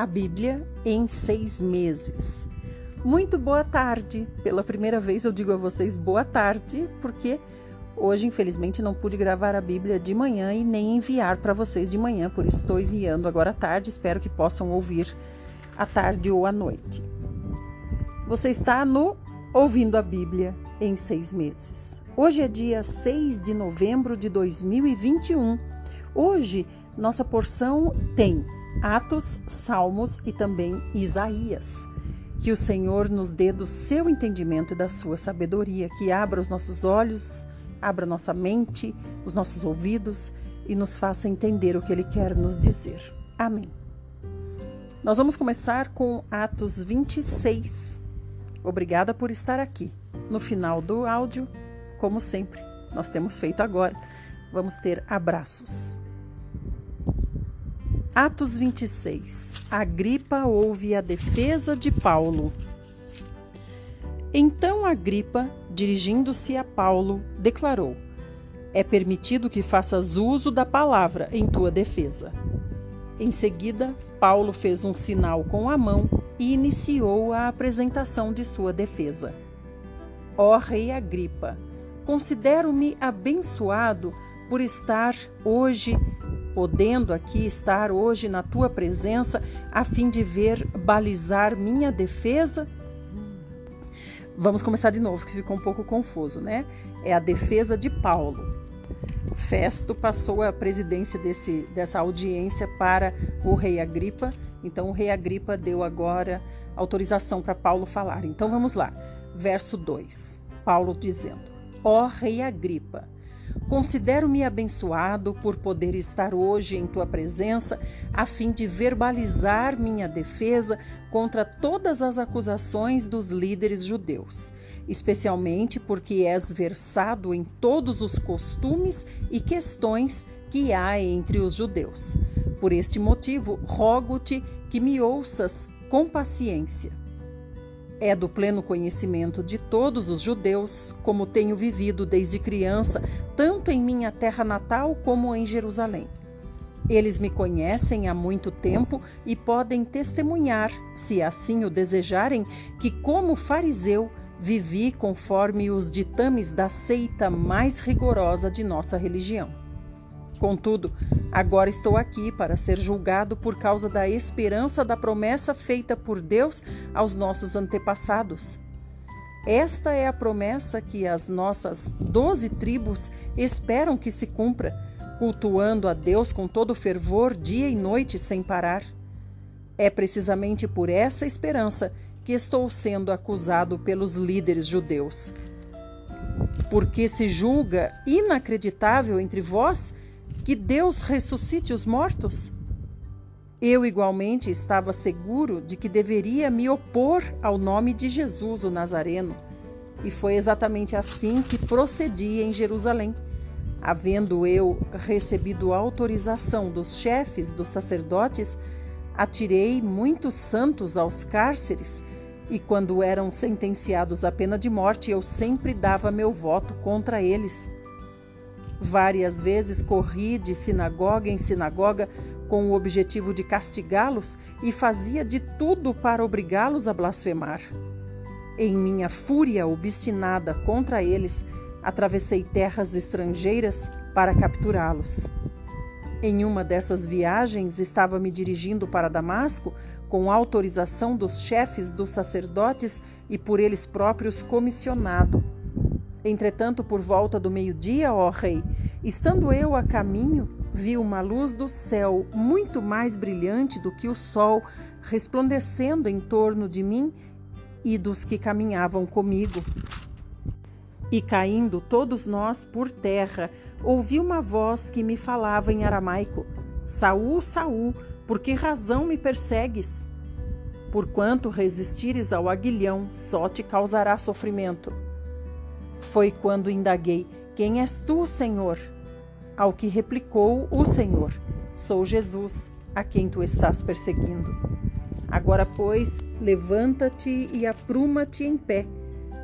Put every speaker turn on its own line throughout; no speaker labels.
a Bíblia em seis meses. Muito boa tarde! Pela primeira vez eu digo a vocês boa tarde, porque hoje, infelizmente, não pude gravar a Bíblia de manhã e nem enviar para vocês de manhã, por isso estou enviando agora à tarde. Espero que possam ouvir à tarde ou à noite. Você está no Ouvindo a Bíblia em seis meses. Hoje é dia 6 de novembro de 2021. Hoje, nossa porção tem Atos, Salmos e também Isaías. Que o Senhor nos dê do seu entendimento e da sua sabedoria, que abra os nossos olhos, abra nossa mente, os nossos ouvidos e nos faça entender o que Ele quer nos dizer. Amém. Nós vamos começar com Atos 26. Obrigada por estar aqui. No final do áudio, como sempre, nós temos feito agora, vamos ter abraços. Atos 26. Agripa ouve a defesa de Paulo. Então Agripa, dirigindo-se a Paulo, declarou: É permitido que faças uso da palavra em tua defesa. Em seguida, Paulo fez um sinal com a mão e iniciou a apresentação de sua defesa. Ó Rei Agripa, considero-me abençoado por estar hoje podendo aqui estar hoje na tua presença a fim de ver balizar minha defesa? Vamos começar de novo, que ficou um pouco confuso, né? É a defesa de Paulo. Festo passou a presidência desse, dessa audiência para o rei Agripa, então o rei Agripa deu agora autorização para Paulo falar. Então vamos lá, verso 2. Paulo dizendo: Ó rei Agripa, Considero-me abençoado por poder estar hoje em tua presença, a fim de verbalizar minha defesa contra todas as acusações dos líderes judeus, especialmente porque és versado em todos os costumes e questões que há entre os judeus. Por este motivo, rogo-te que me ouças com paciência. É do pleno conhecimento de todos os judeus, como tenho vivido desde criança, tanto em minha terra natal como em Jerusalém. Eles me conhecem há muito tempo e podem testemunhar, se assim o desejarem, que, como fariseu, vivi conforme os ditames da seita mais rigorosa de nossa religião. Contudo, agora estou aqui para ser julgado por causa da esperança da promessa feita por Deus aos nossos antepassados. Esta é a promessa que as nossas doze tribos esperam que se cumpra, cultuando a Deus com todo fervor, dia e noite sem parar. É precisamente por essa esperança que estou sendo acusado pelos líderes judeus. Porque se julga inacreditável entre vós que Deus ressuscite os mortos? Eu igualmente estava seguro de que deveria me opor ao nome de Jesus o Nazareno, e foi exatamente assim que procedi em Jerusalém. Havendo eu recebido autorização dos chefes dos sacerdotes, atirei muitos santos aos cárceres, e quando eram sentenciados à pena de morte, eu sempre dava meu voto contra eles. Várias vezes corri de sinagoga em sinagoga com o objetivo de castigá-los e fazia de tudo para obrigá-los a blasfemar. Em minha fúria obstinada contra eles, atravessei terras estrangeiras para capturá-los. Em uma dessas viagens, estava me dirigindo para Damasco com autorização dos chefes dos sacerdotes e por eles próprios comissionado. Entretanto, por volta do meio-dia, ó rei, estando eu a caminho, vi uma luz do céu muito mais brilhante do que o sol, resplandecendo em torno de mim e dos que caminhavam comigo. E caindo todos nós por terra, ouvi uma voz que me falava em aramaico: Saul, Saul, por que razão me persegues? Porquanto resistires ao aguilhão, só te causará sofrimento. Foi quando indaguei: Quem és tu, Senhor? Ao que replicou o Senhor: Sou Jesus, a quem tu estás perseguindo. Agora, pois, levanta-te e apruma-te em pé.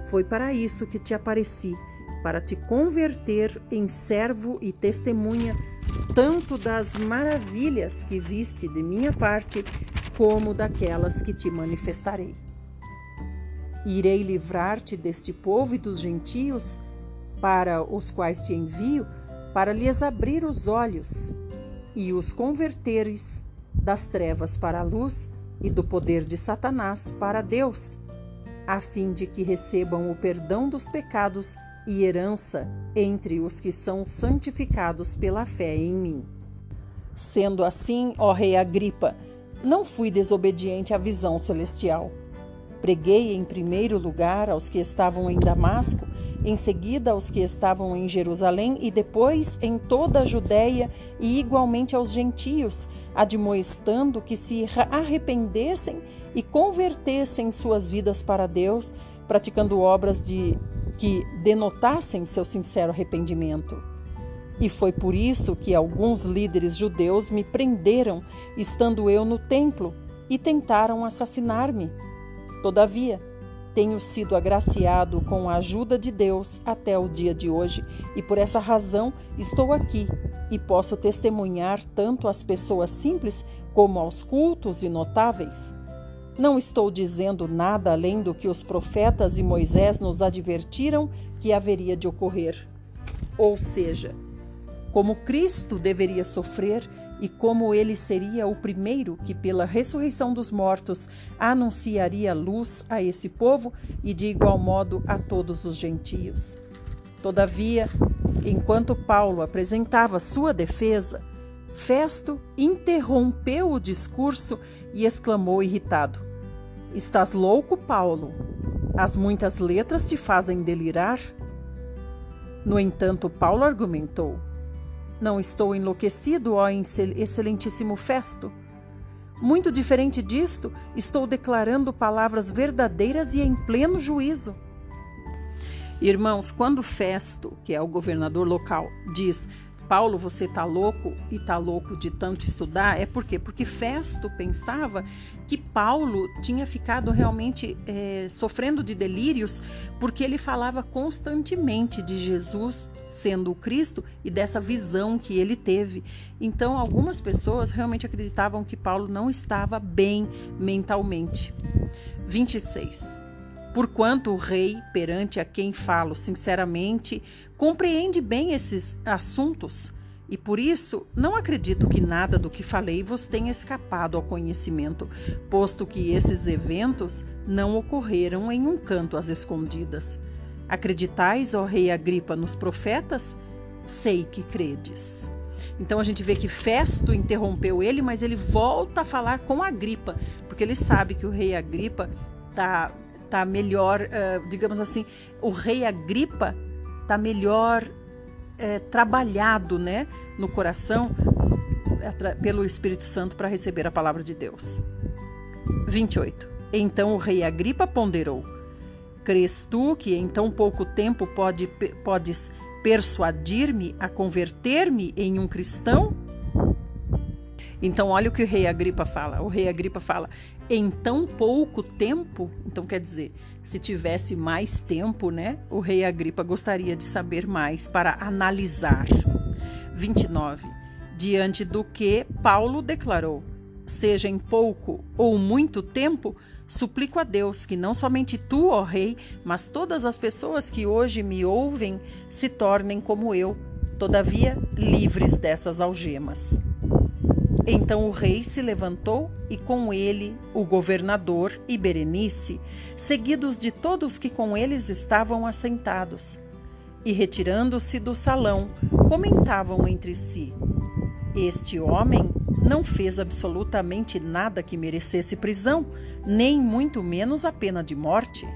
Foi para isso que te apareci, para te converter em servo e testemunha tanto das maravilhas que viste de minha parte, como daquelas que te manifestarei. Irei livrar-te deste povo e dos gentios, para os quais te envio, para lhes abrir os olhos e os converteres das trevas para a luz e do poder de Satanás para Deus, a fim de que recebam o perdão dos pecados e herança entre os que são santificados pela fé em mim. Sendo assim, ó Rei Agripa, não fui desobediente à visão celestial. Preguei em primeiro lugar aos que estavam em Damasco, em seguida aos que estavam em Jerusalém e depois em toda a Judéia e igualmente aos gentios, admoestando que se arrependessem e convertessem suas vidas para Deus, praticando obras de que denotassem seu sincero arrependimento. E foi por isso que alguns líderes judeus me prenderam, estando eu no templo, e tentaram assassinar-me. Todavia, tenho sido agraciado com a ajuda de Deus até o dia de hoje, e por essa razão estou aqui e posso testemunhar tanto às pessoas simples como aos cultos e notáveis. Não estou dizendo nada além do que os profetas e Moisés nos advertiram que haveria de ocorrer. Ou seja, como Cristo deveria sofrer e como ele seria o primeiro que, pela ressurreição dos mortos, anunciaria luz a esse povo e, de igual modo, a todos os gentios. Todavia, enquanto Paulo apresentava sua defesa, Festo interrompeu o discurso e exclamou irritado: Estás louco, Paulo? As muitas letras te fazem delirar? No entanto, Paulo argumentou: Não estou enlouquecido, ó excelentíssimo Festo. Muito diferente disto, estou declarando palavras verdadeiras e em pleno juízo. Irmãos, quando Festo, que é o governador local, diz Paulo, você tá louco e tá louco de tanto estudar, é por quê? Porque Festo pensava que Paulo tinha ficado realmente é, sofrendo de delírios porque ele falava constantemente de Jesus sendo o Cristo e dessa visão que ele teve. Então, algumas pessoas realmente acreditavam que Paulo não estava bem mentalmente. 26. Porquanto o rei, perante a quem falo sinceramente, compreende bem esses assuntos, e por isso não acredito que nada do que falei vos tenha escapado ao conhecimento, posto que esses eventos não ocorreram em um canto às escondidas. Acreditais, ó rei Agripa, nos profetas? Sei que credes. Então a gente vê que Festo interrompeu ele, mas ele volta a falar com Agripa, porque ele sabe que o rei Agripa está tá melhor, uh, digamos assim, o rei Agripa tá melhor uh, trabalhado, né, no coração pelo Espírito Santo para receber a palavra de Deus. 28. Então o rei Agripa ponderou: Crês tu que em tão pouco tempo pode, podes persuadir-me a converter-me em um cristão? Então, olha o que o rei Agripa fala. O rei Agripa fala: em tão pouco tempo, então quer dizer, se tivesse mais tempo, né? O rei Agripa gostaria de saber mais para analisar. 29. Diante do que Paulo declarou: seja em pouco ou muito tempo, suplico a Deus que não somente tu, ó rei, mas todas as pessoas que hoje me ouvem se tornem como eu, todavia livres dessas algemas. Então o rei se levantou e com ele o governador e Berenice, seguidos de todos que com eles estavam assentados. E retirando-se do salão, comentavam entre si: Este homem não fez absolutamente nada que merecesse prisão, nem muito menos a pena de morte.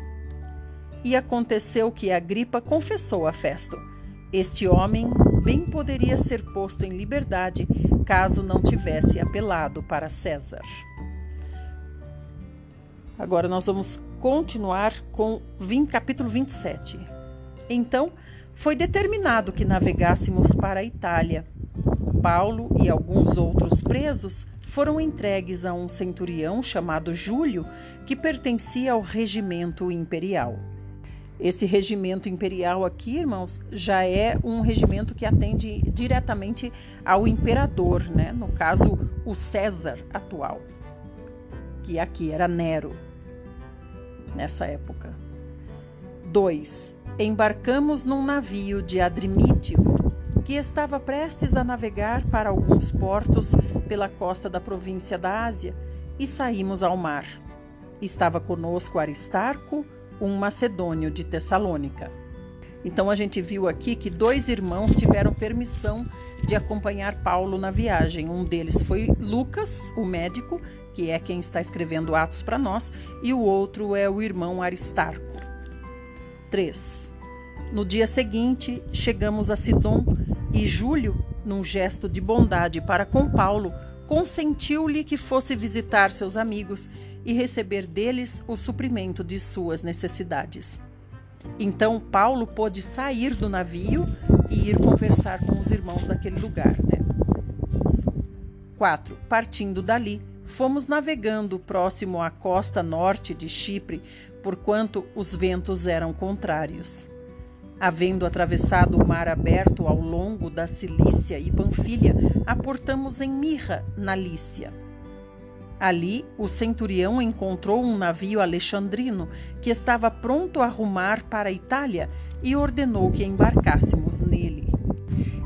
E aconteceu que Agripa confessou a Festo: Este homem bem poderia ser posto em liberdade caso não tivesse apelado para César. Agora nós vamos continuar com 20, capítulo 27. Então, foi determinado que navegássemos para a Itália. Paulo e alguns outros presos foram entregues a um centurião chamado Júlio, que pertencia ao regimento imperial. Esse regimento imperial aqui, irmãos, já é um regimento que atende diretamente ao imperador, né? no caso, o César atual. que aqui era Nero, nessa época. 2. Embarcamos num navio de Adrimítio, que estava prestes a navegar para alguns portos pela costa da província da Ásia, e saímos ao mar. Estava conosco Aristarco, um macedônio de Tessalônica. Então a gente viu aqui que dois irmãos tiveram permissão de acompanhar Paulo na viagem. Um deles foi Lucas, o médico, que é quem está escrevendo Atos para nós, e o outro é o irmão Aristarco. 3. No dia seguinte, chegamos a Sidom e Júlio, num gesto de bondade para com Paulo, consentiu-lhe que fosse visitar seus amigos e receber deles o suprimento de suas necessidades. Então Paulo pôde sair do navio e ir conversar com os irmãos daquele lugar. Né? 4. Partindo dali, fomos navegando próximo à costa norte de Chipre, porquanto os ventos eram contrários. Havendo atravessado o mar aberto ao longo da Cilícia e Panfilha, aportamos em Mirra, na Lícia. Ali, o centurião encontrou um navio alexandrino que estava pronto a rumar para a Itália e ordenou que embarcássemos nele.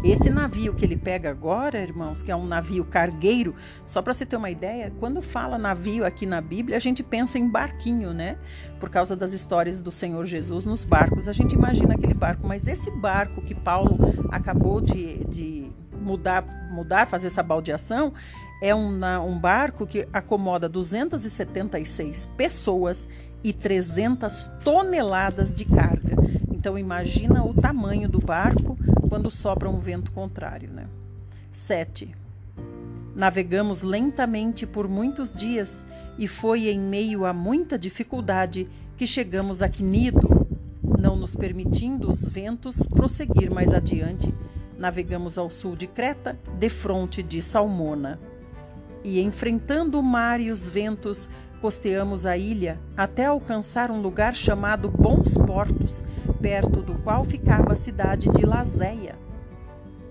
Esse navio que ele pega agora, irmãos, que é um navio cargueiro, só para você ter uma ideia, quando fala navio aqui na Bíblia, a gente pensa em barquinho, né? Por causa das histórias do Senhor Jesus nos barcos, a gente imagina aquele barco, mas esse barco que Paulo acabou de, de mudar, mudar, fazer essa baldeação, é um, um barco que acomoda 276 pessoas e 300 toneladas de carga. Então imagina o tamanho do barco quando sopra um vento contrário, né? 7. Navegamos lentamente por muitos dias e foi em meio a muita dificuldade que chegamos a Cnido, não nos permitindo os ventos prosseguir mais adiante. Navegamos ao sul de Creta, defronte de Salmona e, enfrentando o mar e os ventos, costeamos a ilha até alcançar um lugar chamado Bons Portos, perto do qual ficava a cidade de Lazéia.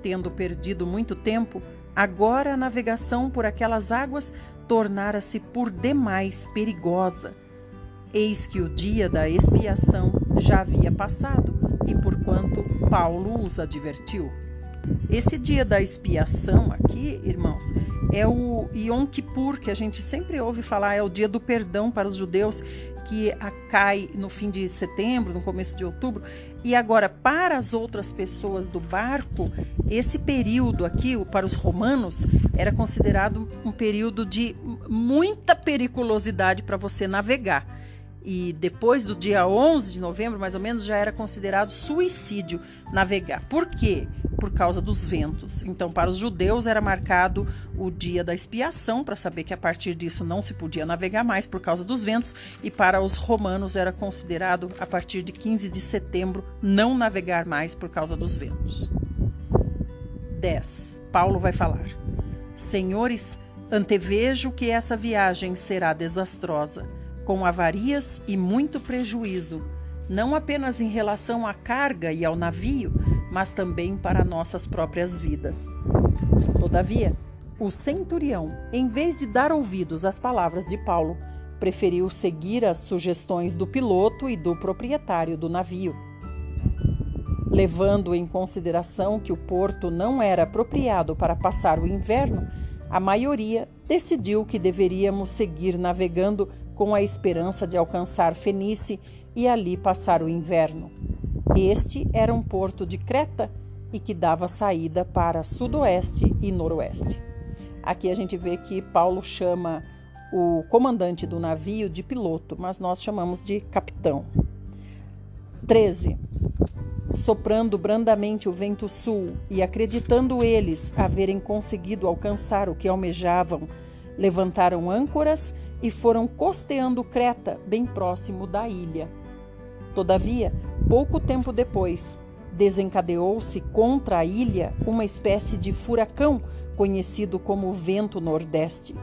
Tendo perdido muito tempo, agora a navegação por aquelas águas tornara-se por demais perigosa. Eis que o dia da expiação já havia passado, e porquanto Paulo os advertiu. Esse dia da expiação aqui, irmãos, é o Yom Kippur, que a gente sempre ouve falar, é o dia do perdão para os judeus, que cai no fim de setembro, no começo de outubro. E agora, para as outras pessoas do barco, esse período aqui, para os romanos, era considerado um período de muita periculosidade para você navegar e depois do dia 11 de novembro, mais ou menos, já era considerado suicídio navegar. Por quê? Por causa dos ventos. Então, para os judeus era marcado o dia da expiação, para saber que a partir disso não se podia navegar mais por causa dos ventos, e para os romanos era considerado a partir de 15 de setembro não navegar mais por causa dos ventos. 10. Paulo vai falar: Senhores, antevejo que essa viagem será desastrosa com avarias e muito prejuízo, não apenas em relação à carga e ao navio, mas também para nossas próprias vidas. Todavia, o centurião, em vez de dar ouvidos às palavras de Paulo, preferiu seguir as sugestões do piloto e do proprietário do navio. Levando em consideração que o porto não era apropriado para passar o inverno, a maioria decidiu que deveríamos seguir navegando com a esperança de alcançar Fenice e ali passar o inverno. Este era um porto de Creta e que dava saída para sudoeste e noroeste. Aqui a gente vê que Paulo chama o comandante do navio de piloto, mas nós chamamos de capitão. 13. Soprando brandamente o vento sul e acreditando eles haverem conseguido alcançar o que almejavam, levantaram âncoras e foram costeando Creta, bem próximo da ilha. Todavia, pouco tempo depois, desencadeou-se contra a ilha uma espécie de furacão conhecido como vento nordeste.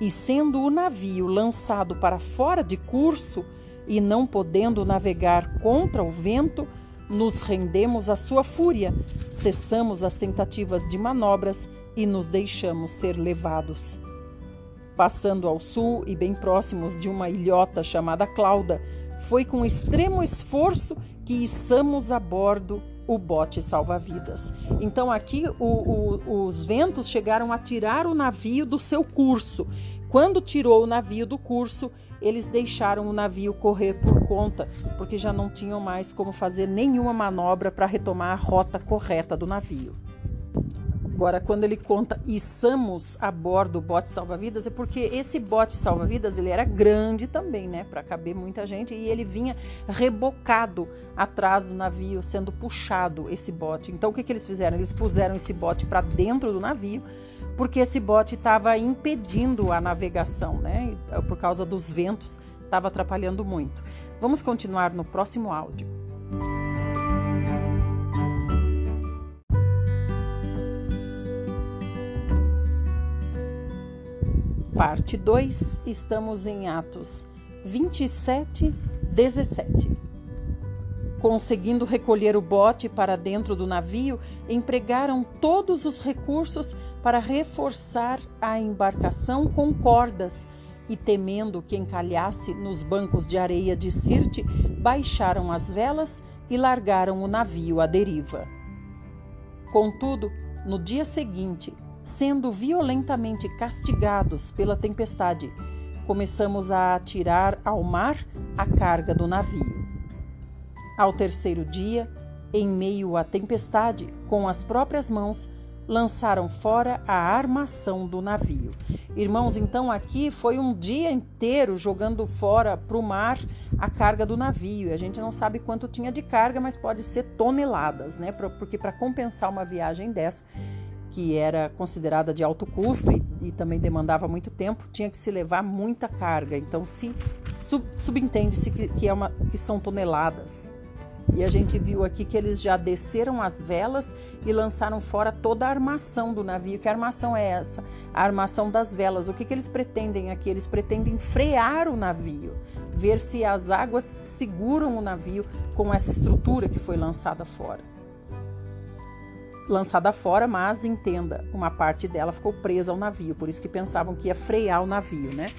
E sendo o navio lançado para fora de curso e não podendo navegar contra o vento, nos rendemos à sua fúria, cessamos as tentativas de manobras e nos deixamos ser levados. Passando ao sul e bem próximos de uma ilhota chamada Clauda, foi com extremo esforço que içamos a bordo o bote salva-vidas. Então aqui o, o, os ventos chegaram a tirar o navio do seu curso. Quando tirou o navio do curso, eles deixaram o navio correr por conta, porque já não tinham mais como fazer nenhuma manobra para retomar a rota correta do navio. Agora, quando ele conta içamos a bordo o bote salva-vidas, é porque esse bote salva-vidas ele era grande também, né, para caber muita gente, e ele vinha rebocado atrás do navio, sendo puxado esse bote. Então, o que, que eles fizeram? Eles puseram esse bote para dentro do navio, porque esse bote estava impedindo a navegação, né, por causa dos ventos, estava atrapalhando muito. Vamos continuar no próximo áudio. Parte 2, estamos em Atos 27, 17. Conseguindo recolher o bote para dentro do navio, empregaram todos os recursos para reforçar a embarcação com cordas e, temendo que encalhasse nos bancos de areia de Sirte, baixaram as velas e largaram o navio à deriva. Contudo, no dia seguinte, sendo violentamente castigados pela tempestade, começamos a atirar ao mar a carga do navio. Ao terceiro dia, em meio à tempestade, com as próprias mãos, lançaram fora a armação do navio. Irmãos, então aqui foi um dia inteiro jogando fora para o mar a carga do navio. A gente não sabe quanto tinha de carga, mas pode ser toneladas, né? Porque para compensar uma viagem dessa, que era considerada de alto custo e, e, também demandava muito tempo, tinha que se levar muita carga. Então se sub, subentende-se que, que, é que são toneladas. E a gente viu aqui que eles já desceram as velas e lançaram fora toda a armação do navio. Que armação é essa? A armação das velas. O que, que eles pretendem aqui? Eles pretendem frear o navio, ver se as águas seguram o navio com essa estrutura que foi lançada fora lançada fora, mas entenda, uma parte dela ficou presa ao navio, por isso que pensavam que ia frear o navio, né?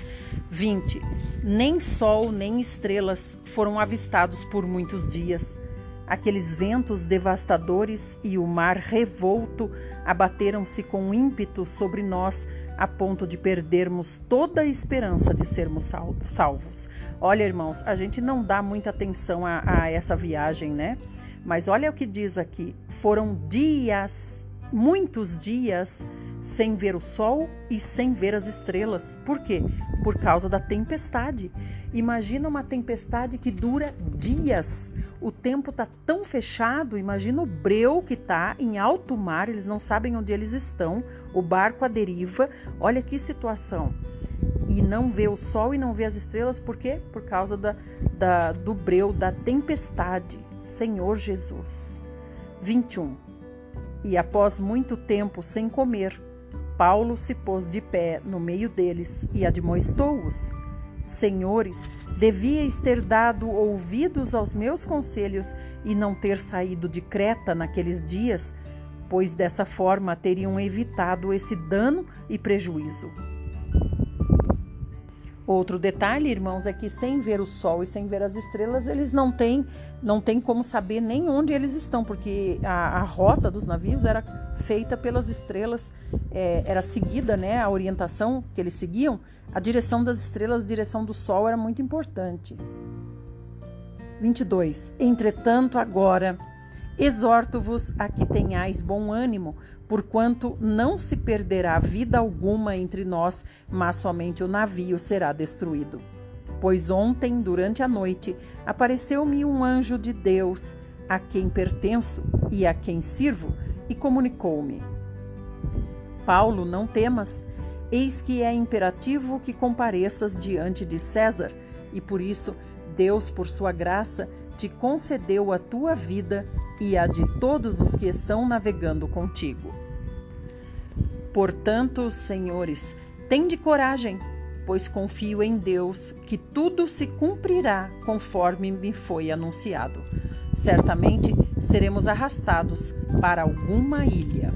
20. Nem sol nem estrelas foram avistados por muitos dias. Aqueles ventos devastadores e o mar revolto abateram-se com ímpeto sobre nós, a ponto de perdermos toda a esperança de sermos salvos. Olha, irmãos, a gente não dá muita atenção a, a essa viagem, né? Mas olha o que diz aqui: foram dias, muitos dias, sem ver o sol e sem ver as estrelas. Por quê? Por causa da tempestade. Imagina uma tempestade que dura dias. O tempo está tão fechado. Imagina o breu que está em alto mar, eles não sabem onde eles estão, o barco à deriva. Olha que situação. E não vê o sol e não vê as estrelas, por quê? Por causa da, da do breu, da tempestade. Senhor Jesus. 21. E após muito tempo sem comer, Paulo se pôs de pé no meio deles e admoestou-os: Senhores, devíeis ter dado ouvidos aos meus conselhos e não ter saído de Creta naqueles dias, pois dessa forma teriam evitado esse dano e prejuízo. Outro detalhe, irmãos, é que sem ver o sol e sem ver as estrelas, eles não têm, não têm como saber nem onde eles estão, porque a, a rota dos navios era feita pelas estrelas, é, era seguida, né, a orientação que eles seguiam, a direção das estrelas, a direção do sol era muito importante. 22. Entretanto, agora Exorto-vos a que tenhais bom ânimo, porquanto não se perderá vida alguma entre nós, mas somente o navio será destruído. Pois ontem, durante a noite, apareceu-me um anjo de Deus, a quem pertenço e a quem sirvo, e comunicou-me: Paulo, não temas, eis que é imperativo que compareças diante de César, e por isso Deus, por sua graça, te concedeu a tua vida e a de todos os que estão navegando contigo. Portanto, senhores, tende coragem, pois confio em Deus que tudo se cumprirá conforme me foi anunciado. Certamente seremos arrastados para alguma ilha.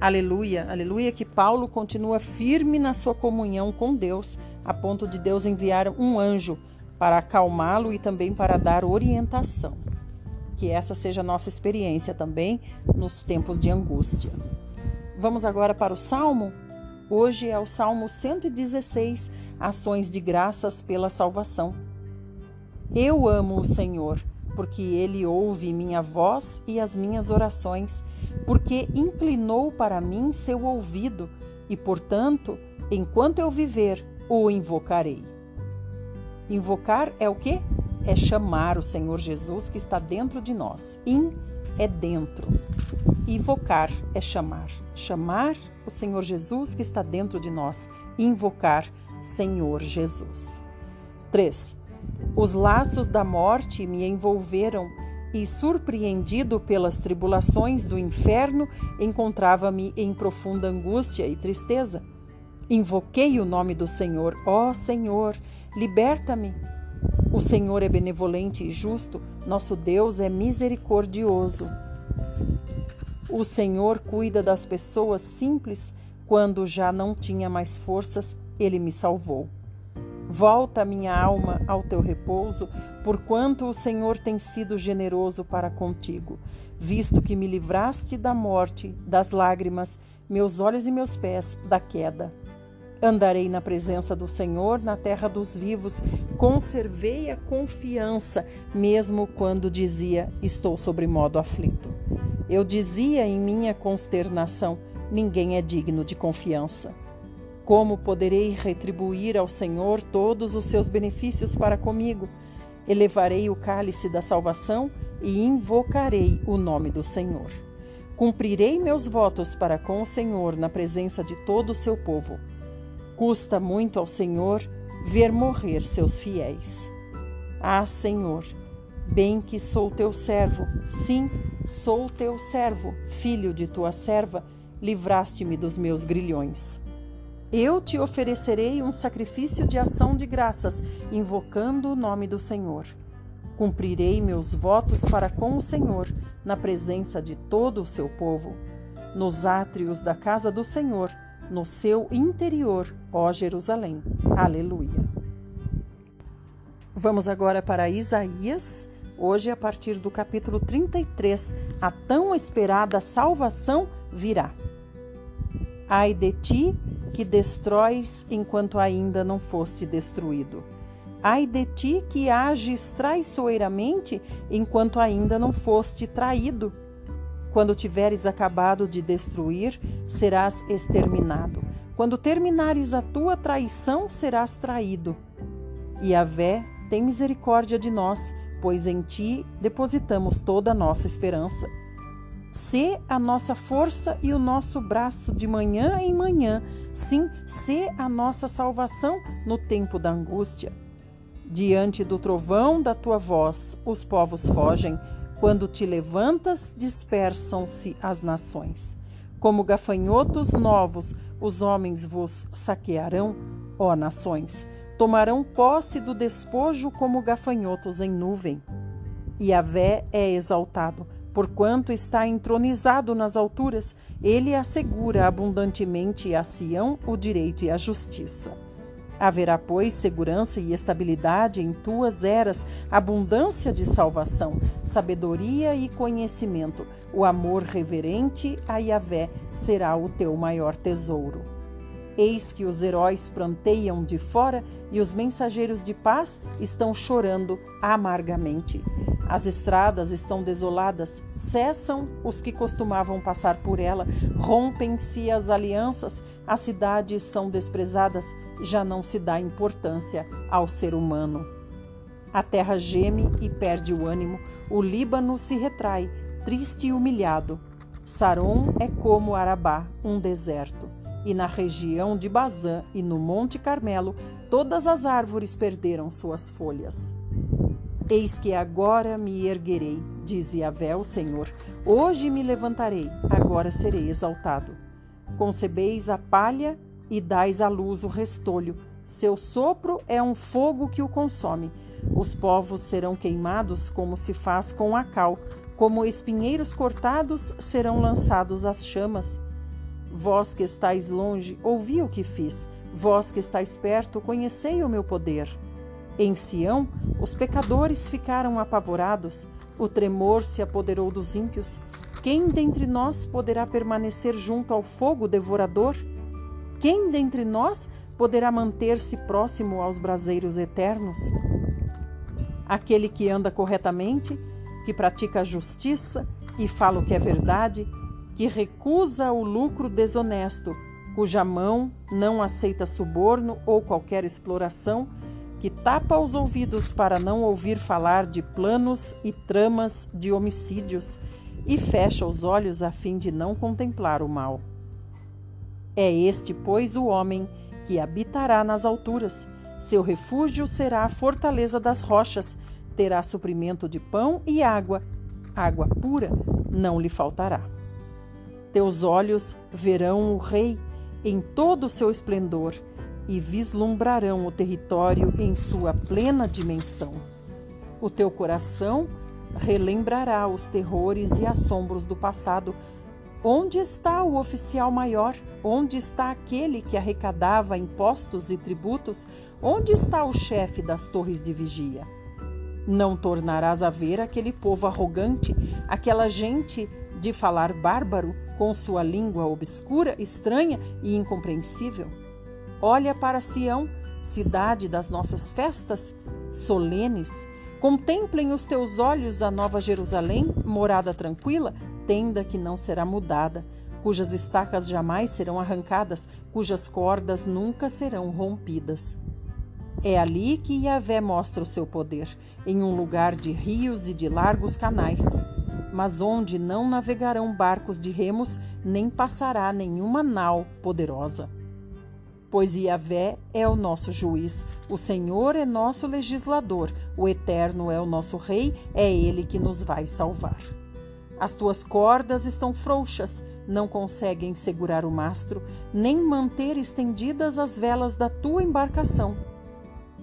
Aleluia, aleluia, que Paulo continua firme na sua comunhão com Deus, a ponto de Deus enviar um anjo para acalmá-lo e também para dar orientação. Que essa seja a nossa experiência também nos tempos de angústia. Vamos agora para o Salmo? Hoje é o Salmo 116, Ações de Graças pela Salvação. Eu amo o Senhor, porque ele ouve minha voz e as minhas orações porque inclinou para mim seu ouvido, e, portanto, enquanto eu viver, o invocarei. Invocar é o que? É chamar o Senhor Jesus que está dentro de nós. In é dentro. Invocar é chamar. Chamar o Senhor Jesus que está dentro de nós. Invocar Senhor Jesus. 3. Os laços da morte me envolveram e, surpreendido pelas tribulações do inferno, encontrava-me em profunda angústia e tristeza. Invoquei o nome do Senhor, ó Senhor, liberta-me. O Senhor é benevolente e justo, nosso Deus é misericordioso. O Senhor cuida das pessoas simples, quando já não tinha mais forças, ele me salvou. Volta minha alma ao teu repouso, porquanto o Senhor tem sido generoso para contigo, visto que me livraste da morte, das lágrimas, meus olhos e meus pés da queda. Andarei na presença do Senhor na terra dos vivos, conservei a confiança, mesmo quando dizia: Estou sobre modo aflito. Eu dizia em minha consternação: Ninguém é digno de confiança. Como poderei retribuir ao Senhor todos os seus benefícios para comigo? Elevarei o cálice da salvação e invocarei o nome do Senhor. Cumprirei meus votos para com o Senhor na presença de todo o seu povo. Custa muito ao Senhor ver morrer seus fiéis. Ah, Senhor, bem que sou teu servo, sim, sou teu servo, filho de tua serva, livraste-me dos meus grilhões. Eu te oferecerei um sacrifício de ação de graças, invocando o nome do Senhor. Cumprirei meus votos para com o Senhor, na presença de todo o seu povo, nos átrios da casa do Senhor, no seu interior, ó Jerusalém. Aleluia. Vamos agora para Isaías, hoje a partir do capítulo 33, a tão esperada salvação virá. Ai de ti, que destróis enquanto ainda não foste destruído. Ai de ti que ages traiçoeiramente enquanto ainda não foste traído. Quando tiveres acabado de destruir, serás exterminado. Quando terminares a tua traição, serás traído. E a Vé tem misericórdia de nós, pois em ti depositamos toda a nossa esperança. Sê a nossa força e o nosso braço de manhã em manhã, sim, sê a nossa salvação no tempo da angústia. Diante do trovão da tua voz, os povos fogem, quando te levantas, dispersam-se as nações. Como gafanhotos novos, os homens vos saquearão, ó nações. Tomarão posse do despojo como gafanhotos em nuvem. E a vé é exaltado Porquanto está entronizado nas alturas, ele assegura abundantemente a Sião o direito e a justiça. Haverá, pois, segurança e estabilidade em tuas eras, abundância de salvação, sabedoria e conhecimento. O amor reverente a Yahvé será o teu maior tesouro. Eis que os heróis pranteiam de fora e os mensageiros de paz estão chorando amargamente. As estradas estão desoladas, cessam os que costumavam passar por ela, rompem-se as alianças, as cidades são desprezadas, já não se dá importância ao ser humano. A terra geme e perde o ânimo, o Líbano se retrai, triste e humilhado. Saron é como Arabá, um deserto. E na região de Bazã e no Monte Carmelo, todas as árvores perderam suas folhas. Eis que agora me erguerei, diz Yahvé o Senhor. Hoje me levantarei, agora serei exaltado. Concebeis a palha e dais à luz o restolho. Seu sopro é um fogo que o consome. Os povos serão queimados como se faz com a cal, como espinheiros cortados serão lançados às chamas. Vós que estáis longe, ouvi o que fiz. Vós que estáis perto, conhecei o meu poder. Em Sião, os pecadores ficaram apavorados, o tremor se apoderou dos ímpios. Quem dentre nós poderá permanecer junto ao fogo devorador? Quem dentre nós poderá manter-se próximo aos braseiros eternos? Aquele que anda corretamente, que pratica a justiça e fala o que é verdade, que recusa o lucro desonesto, cuja mão não aceita suborno ou qualquer exploração, que tapa os ouvidos para não ouvir falar de planos e tramas de homicídios e fecha os olhos a fim de não contemplar o mal. É este, pois, o homem que habitará nas alturas. Seu refúgio será a fortaleza das rochas, terá suprimento de pão e água. Água pura não lhe faltará. Teus olhos verão o Rei em todo o seu esplendor e vislumbrarão o território em sua plena dimensão. O teu coração relembrará os terrores e assombros do passado. Onde está o oficial maior? Onde está aquele que arrecadava impostos e tributos? Onde está o chefe das torres de vigia? Não tornarás a ver aquele povo arrogante, aquela gente de falar bárbaro, com sua língua obscura, estranha e incompreensível? Olha para Sião, cidade das nossas festas solenes. Contemplem os teus olhos a nova Jerusalém, morada tranquila, tenda que não será mudada, cujas estacas jamais serão arrancadas, cujas cordas nunca serão rompidas. É ali que Yahvé mostra o seu poder, em um lugar de rios e de largos canais, mas onde não navegarão barcos de remos, nem passará nenhuma nau poderosa pois Yahvé é o nosso juiz, o Senhor é nosso legislador, o Eterno é o nosso Rei, é Ele que nos vai salvar. As tuas cordas estão frouxas, não conseguem segurar o mastro, nem manter estendidas as velas da tua embarcação.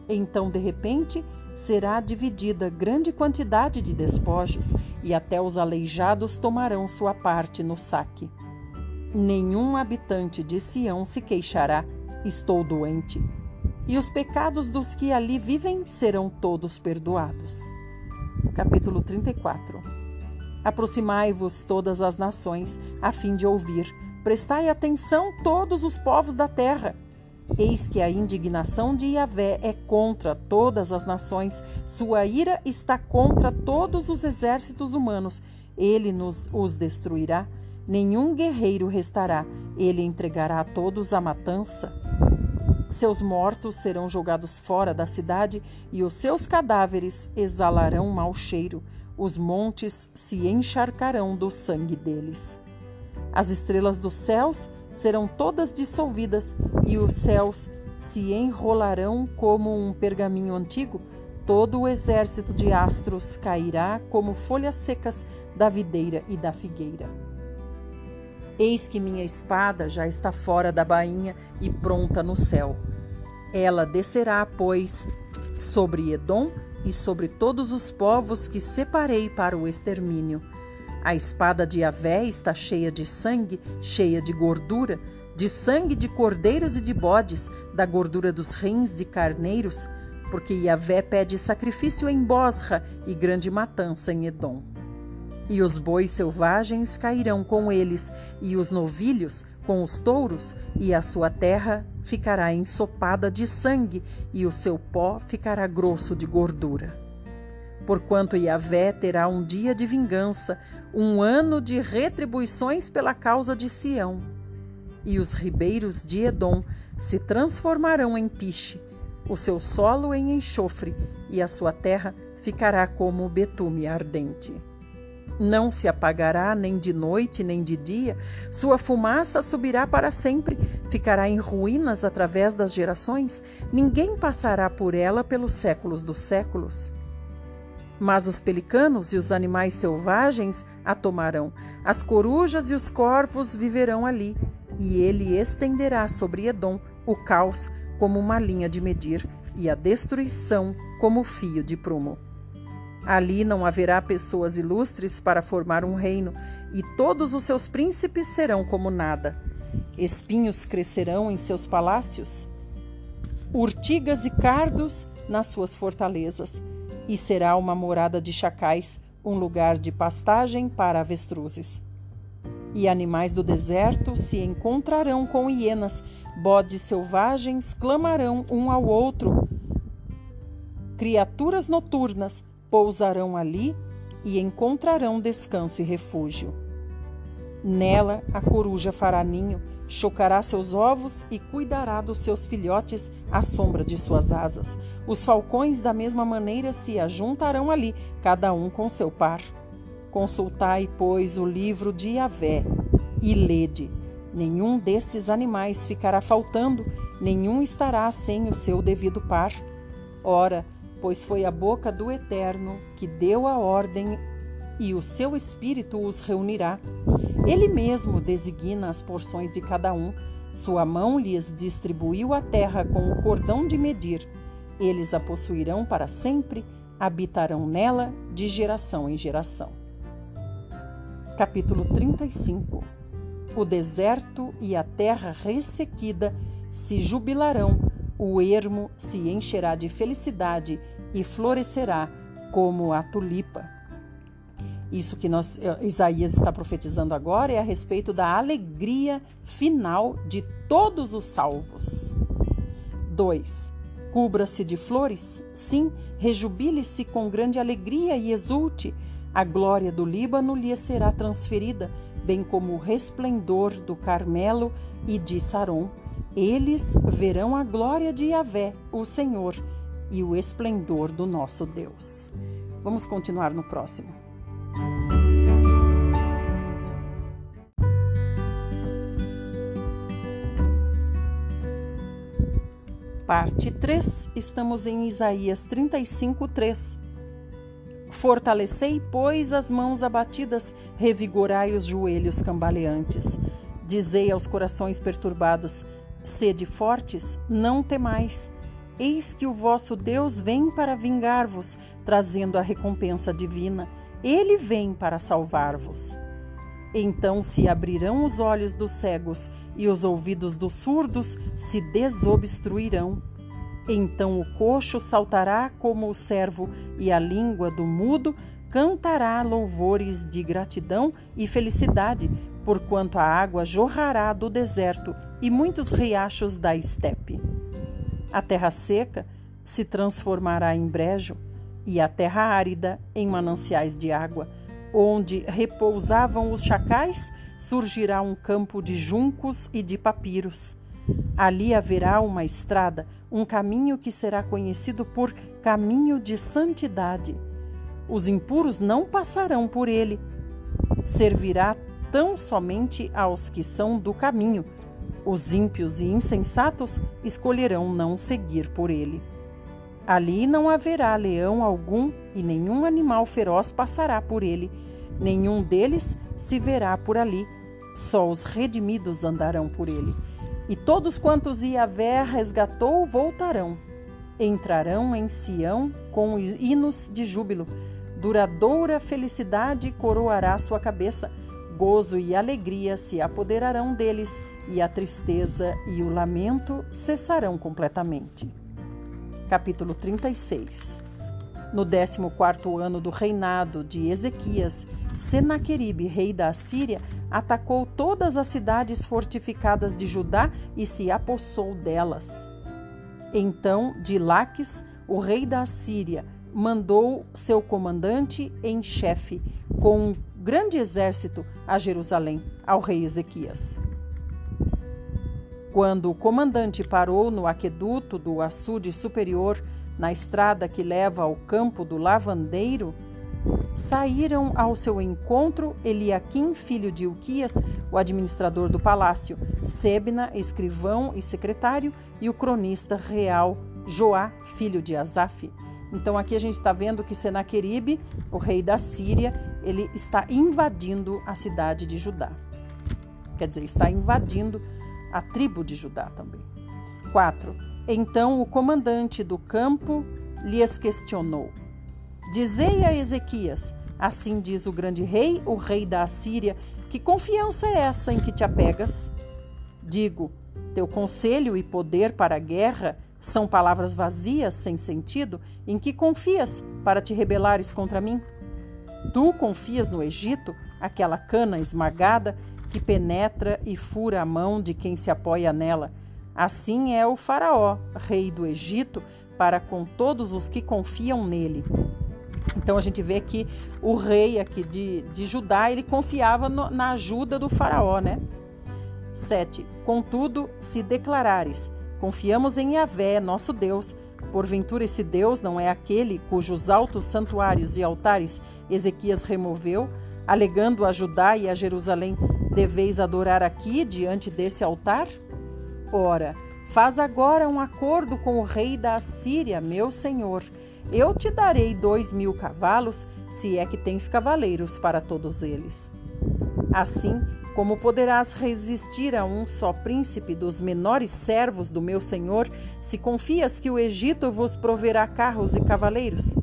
Então, de repente, será dividida grande quantidade de despojos, e até os aleijados tomarão sua parte no saque. Nenhum habitante de Sião se queixará, estou doente. E os pecados dos que ali vivem serão todos perdoados. Capítulo 34 Aproximai-vos todas as nações, a fim de ouvir. Prestai atenção todos os povos da terra. Eis que a indignação de Yahvé é contra todas as nações, sua ira está contra todos os exércitos humanos. Ele nos os destruirá nenhum guerreiro restará, ele entregará a todos a matança. Seus mortos serão jogados fora da cidade e os seus cadáveres exalarão mau cheiro. Os montes se encharcarão do sangue deles. As estrelas dos céus serão todas dissolvidas e os céus se enrolarão como um pergaminho antigo. Todo o exército de astros cairá como folhas secas da videira e da figueira. Eis que minha espada já está fora da bainha e pronta no céu. Ela descerá, pois, sobre Edom e sobre todos os povos que separei para o extermínio. A espada de Avé está cheia de sangue, cheia de gordura, de sangue de cordeiros e de bodes, da gordura dos rins de carneiros, porque Yahvé pede sacrifício em Bosra e grande matança em Edom. E os bois selvagens cairão com eles, e os novilhos com os touros, e a sua terra ficará ensopada de sangue, e o seu pó ficará grosso de gordura. Porquanto Yahvé terá um dia de vingança, um ano de retribuições pela causa de Sião. E os ribeiros de Edom se transformarão em piche, o seu solo em enxofre, e a sua terra ficará como betume ardente. Não se apagará nem de noite nem de dia, sua fumaça subirá para sempre, ficará em ruínas através das gerações, ninguém passará por ela pelos séculos dos séculos. Mas os pelicanos e os animais selvagens a tomarão, as corujas e os corvos viverão ali, e ele estenderá sobre Edom o caos como uma linha de medir e a destruição como fio de prumo. Ali não haverá pessoas ilustres para formar um reino, e todos os seus príncipes serão como nada. espinhos crescerão em seus palácios, urtigas e cardos nas suas fortalezas, e será uma morada de chacais, um lugar de pastagem para avestruzes. E animais do deserto se encontrarão com hienas, bodes selvagens clamarão um ao outro. Criaturas noturnas pousarão ali e encontrarão descanso e refúgio. Nela a coruja fará ninho, chocará seus ovos e cuidará dos seus filhotes à sombra de suas asas. Os falcões, da mesma maneira, se ajuntarão ali, cada um com seu par. Consultai, pois, o livro de Yahvé e lede. Nenhum destes animais ficará faltando, nenhum estará sem o seu devido par. Ora, pois foi a boca do Eterno que deu a ordem e o seu espírito os reunirá. Ele mesmo designa as porções de cada um. Sua mão lhes distribuiu a terra com o cordão de medir. Eles a possuirão para sempre, habitarão nela de geração em geração. Capítulo 35 O deserto e a terra ressequida se jubilarão, o ermo se encherá de felicidade e florescerá como a tulipa. Isso que nós, eh, Isaías está profetizando agora é a respeito da alegria final de todos os salvos. 2. Cubra-se de flores, sim, rejubile-se com grande alegria e exulte. A glória do Líbano lhe será transferida, bem como o resplendor do Carmelo e de Saron. Eles verão a glória de Yahvé, o Senhor, e o esplendor do nosso Deus. Vamos continuar no próximo. Parte 3, estamos em Isaías 35, 3. Fortalecei, pois, as mãos abatidas, revigorai os joelhos cambaleantes. Dizei aos corações perturbados: sede fortes, não temais. Eis que o vosso Deus vem para vingar-vos, trazendo a recompensa divina. Ele vem para salvar-vos. Então se abrirão os olhos dos cegos e os ouvidos dos surdos se desobstruirão. Então o coxo saltará como o servo e a língua do mudo cantará louvores de gratidão e felicidade, porquanto a água jorrará do deserto e muitos riachos da estepe. A terra seca se transformará em brejo e a terra árida em mananciais de água Onde repousavam os chacais, surgirá um campo de juncos e de papiros. Ali haverá uma estrada, um caminho que será conhecido por caminho de santidade. Os impuros não passarão por ele. Servirá tão somente aos que são do caminho. Os ímpios e insensatos escolherão não seguir por ele. Ali não haverá leão algum e nenhum animal feroz passará por ele. Nenhum deles se verá por ali. Só os redimidos andarão por ele. E todos quantos Iavé resgatou voltarão. Entrarão em Sião com hinos de júbilo. Duradoura felicidade coroará sua cabeça. Gozo e alegria se apoderarão deles, e a tristeza e o lamento cessarão completamente capítulo 36. No 14 ano do reinado de Ezequias, Senaqueribe, rei da Assíria, atacou todas as cidades fortificadas de Judá e se apossou delas. Então, de Laques, o rei da Assíria, mandou seu comandante em chefe, com um grande exército, a Jerusalém, ao rei Ezequias. Quando o comandante parou no aqueduto do açude superior, na estrada que leva ao campo do lavandeiro, saíram ao seu encontro Eliaquim, filho de Uquias, o administrador do palácio, Sebna, escrivão e secretário, e o cronista real Joá, filho de Asaf. Então aqui a gente está vendo que Senaqueribe, o rei da Síria, ele está invadindo a cidade de Judá. Quer dizer, está invadindo a tribo de Judá também. 4. Então o comandante do campo lhes questionou: Dizei a Ezequias: Assim diz o grande rei, o rei da Assíria, que confiança é essa em que te apegas? Digo, teu conselho e poder para a guerra são palavras vazias, sem sentido, em que confias para te rebelares contra mim? Tu confias no Egito, aquela cana esmagada que penetra e fura a mão de quem se apoia nela. Assim é o Faraó, rei do Egito, para com todos os que confiam nele. Então a gente vê que o rei aqui de, de Judá, ele confiava no, na ajuda do faraó, né? 7. Contudo, se declarares, confiamos em Yahvé, nosso Deus, porventura esse Deus não é aquele cujos altos santuários e altares Ezequias removeu, alegando a Judá e a Jerusalém, deveis adorar aqui diante desse altar? Ora, faz agora um acordo com o rei da Assíria, meu senhor. Eu te darei dois mil cavalos, se é que tens cavaleiros para todos eles. Assim, como poderás resistir a um só príncipe dos menores servos do meu senhor, se confias que o Egito vos proverá carros e cavaleiros?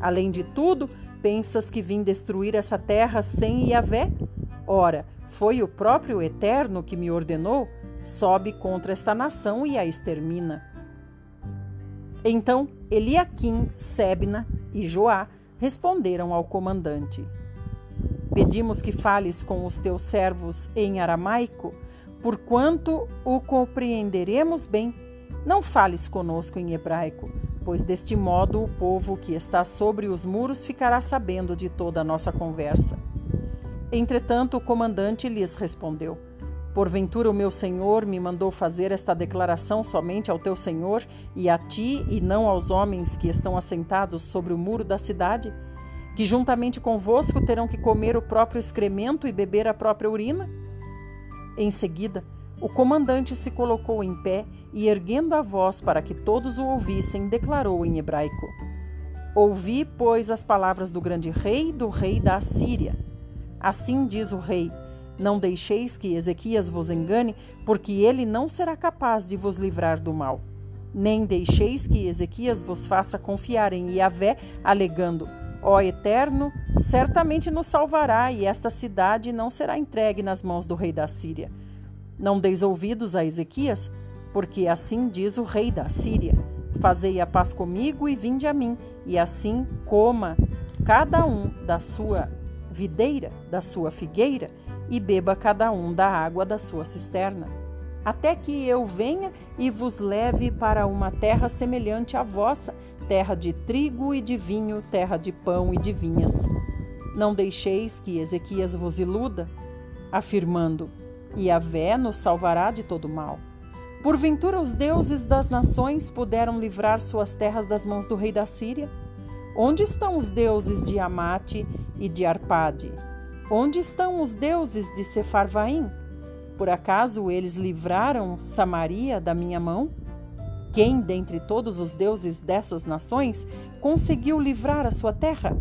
Além de tudo, pensas que vim destruir essa terra sem Yahvé? Ora, foi o próprio Eterno que me ordenou: sobe contra esta nação e a extermina. Então Eliaquim, Sebna e Joá responderam ao comandante: Pedimos que fales com os teus servos em aramaico, porquanto o compreenderemos bem. Não fales conosco em hebraico, pois deste modo o povo que está sobre os muros ficará sabendo de toda a nossa conversa. Entretanto, o comandante lhes respondeu: Porventura o meu senhor me mandou fazer esta declaração somente ao teu senhor e a ti, e não aos homens que estão assentados sobre o muro da cidade? que juntamente convosco terão que comer o próprio excremento e beber a própria urina? Em seguida, o comandante se colocou em pé e, erguendo a voz para que todos o ouvissem, declarou em hebraico: Ouvi, pois, as palavras do grande rei, do rei da Assíria. Assim diz o rei: Não deixeis que Ezequias vos engane, porque ele não será capaz de vos livrar do mal. Nem deixeis que Ezequias vos faça confiar em Yahvé, alegando: Ó Eterno, certamente nos salvará e esta cidade não será entregue nas mãos do rei da Síria. Não deis ouvidos a Ezequias, porque assim diz o rei da Síria: Fazei a paz comigo e vinde a mim, e assim coma cada um da sua videira, da sua figueira, e beba cada um da água da sua cisterna. Até que eu venha e vos leve para uma terra semelhante à vossa, terra de trigo e de vinho, terra de pão e de vinhas. Não deixeis que Ezequias vos iluda, afirmando: E a vé nos salvará de todo mal. Porventura os deuses das nações puderam livrar suas terras das mãos do rei da Síria? Onde estão os deuses de Amate e de Arpade? Onde estão os deuses de Sefarvaim? Por acaso eles livraram Samaria da minha mão? Quem, dentre todos os deuses dessas nações, conseguiu livrar a sua terra?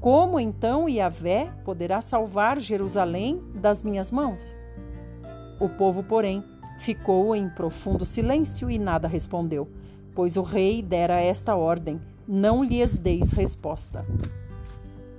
Como então Yahvé poderá salvar Jerusalém das minhas mãos? O povo, porém, ficou em profundo silêncio e nada respondeu, pois o rei dera esta ordem: não lhes deis resposta.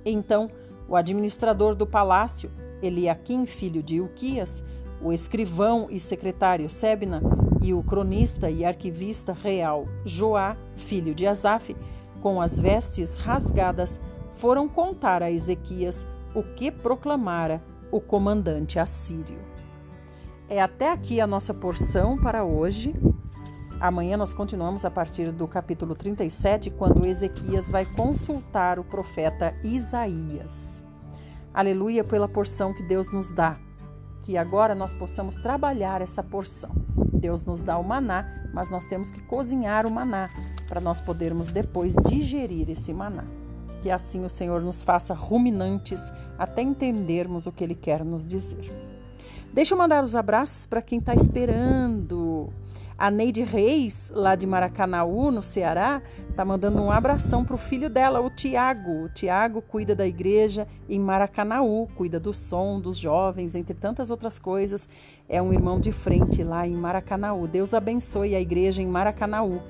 Então, o administrador do palácio, Eliaquim, filho de Uquias, o escrivão e secretário Sebna, e o cronista e arquivista real Joá, filho de Asaf, com as vestes rasgadas, foram contar a Ezequias o que proclamara o comandante assírio. É até aqui a nossa porção para hoje. Amanhã nós continuamos a partir do capítulo 37, quando Ezequias vai consultar o profeta Isaías. Aleluia pela porção que Deus nos dá. Que agora nós possamos trabalhar essa porção. Deus nos dá o maná, mas nós temos que cozinhar o maná para nós podermos depois digerir esse maná. Que assim o Senhor nos faça ruminantes até entendermos o que Ele quer nos dizer. Deixa eu mandar os abraços para quem está esperando a Neide Reis, lá de Maracanaú, no Ceará, está mandando um abração para o filho dela, o Tiago. O Tiago cuida da igreja em Maracanaú, cuida do som dos jovens, entre tantas outras coisas. É um irmão de frente lá em Maracanaú. Deus abençoe a igreja em Maracanaú.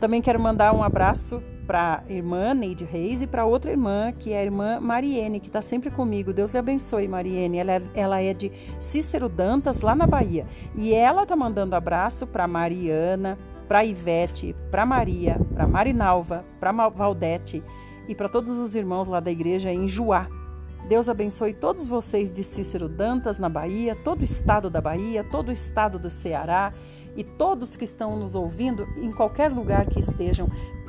Também quero mandar um abraço para a irmã Neide Reis e para outra irmã, que é a irmã Mariene, que está sempre comigo. Deus lhe abençoe, Mariene. Ela é, ela é de Cícero Dantas, lá na Bahia. E ela está mandando abraço para Mariana, para Ivete, para Maria, para Marinalva, para Valdete e para todos os irmãos lá da igreja em Juá. Deus abençoe todos vocês de Cícero Dantas, na Bahia, todo o estado da Bahia, todo o estado do Ceará e todos que estão nos ouvindo em qualquer lugar que estejam.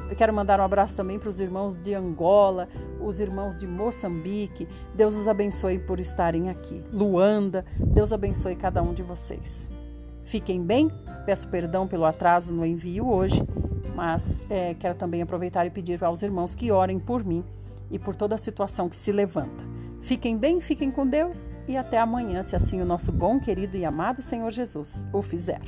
Eu quero mandar um abraço também para os irmãos de Angola, os irmãos de Moçambique. Deus os abençoe por estarem aqui. Luanda, Deus abençoe cada um de vocês. Fiquem bem, peço perdão pelo atraso no envio hoje, mas é, quero também aproveitar e pedir aos irmãos que orem por mim e por toda a situação que se levanta. Fiquem bem, fiquem com Deus e até amanhã, se assim o nosso bom, querido e amado Senhor Jesus o fizer.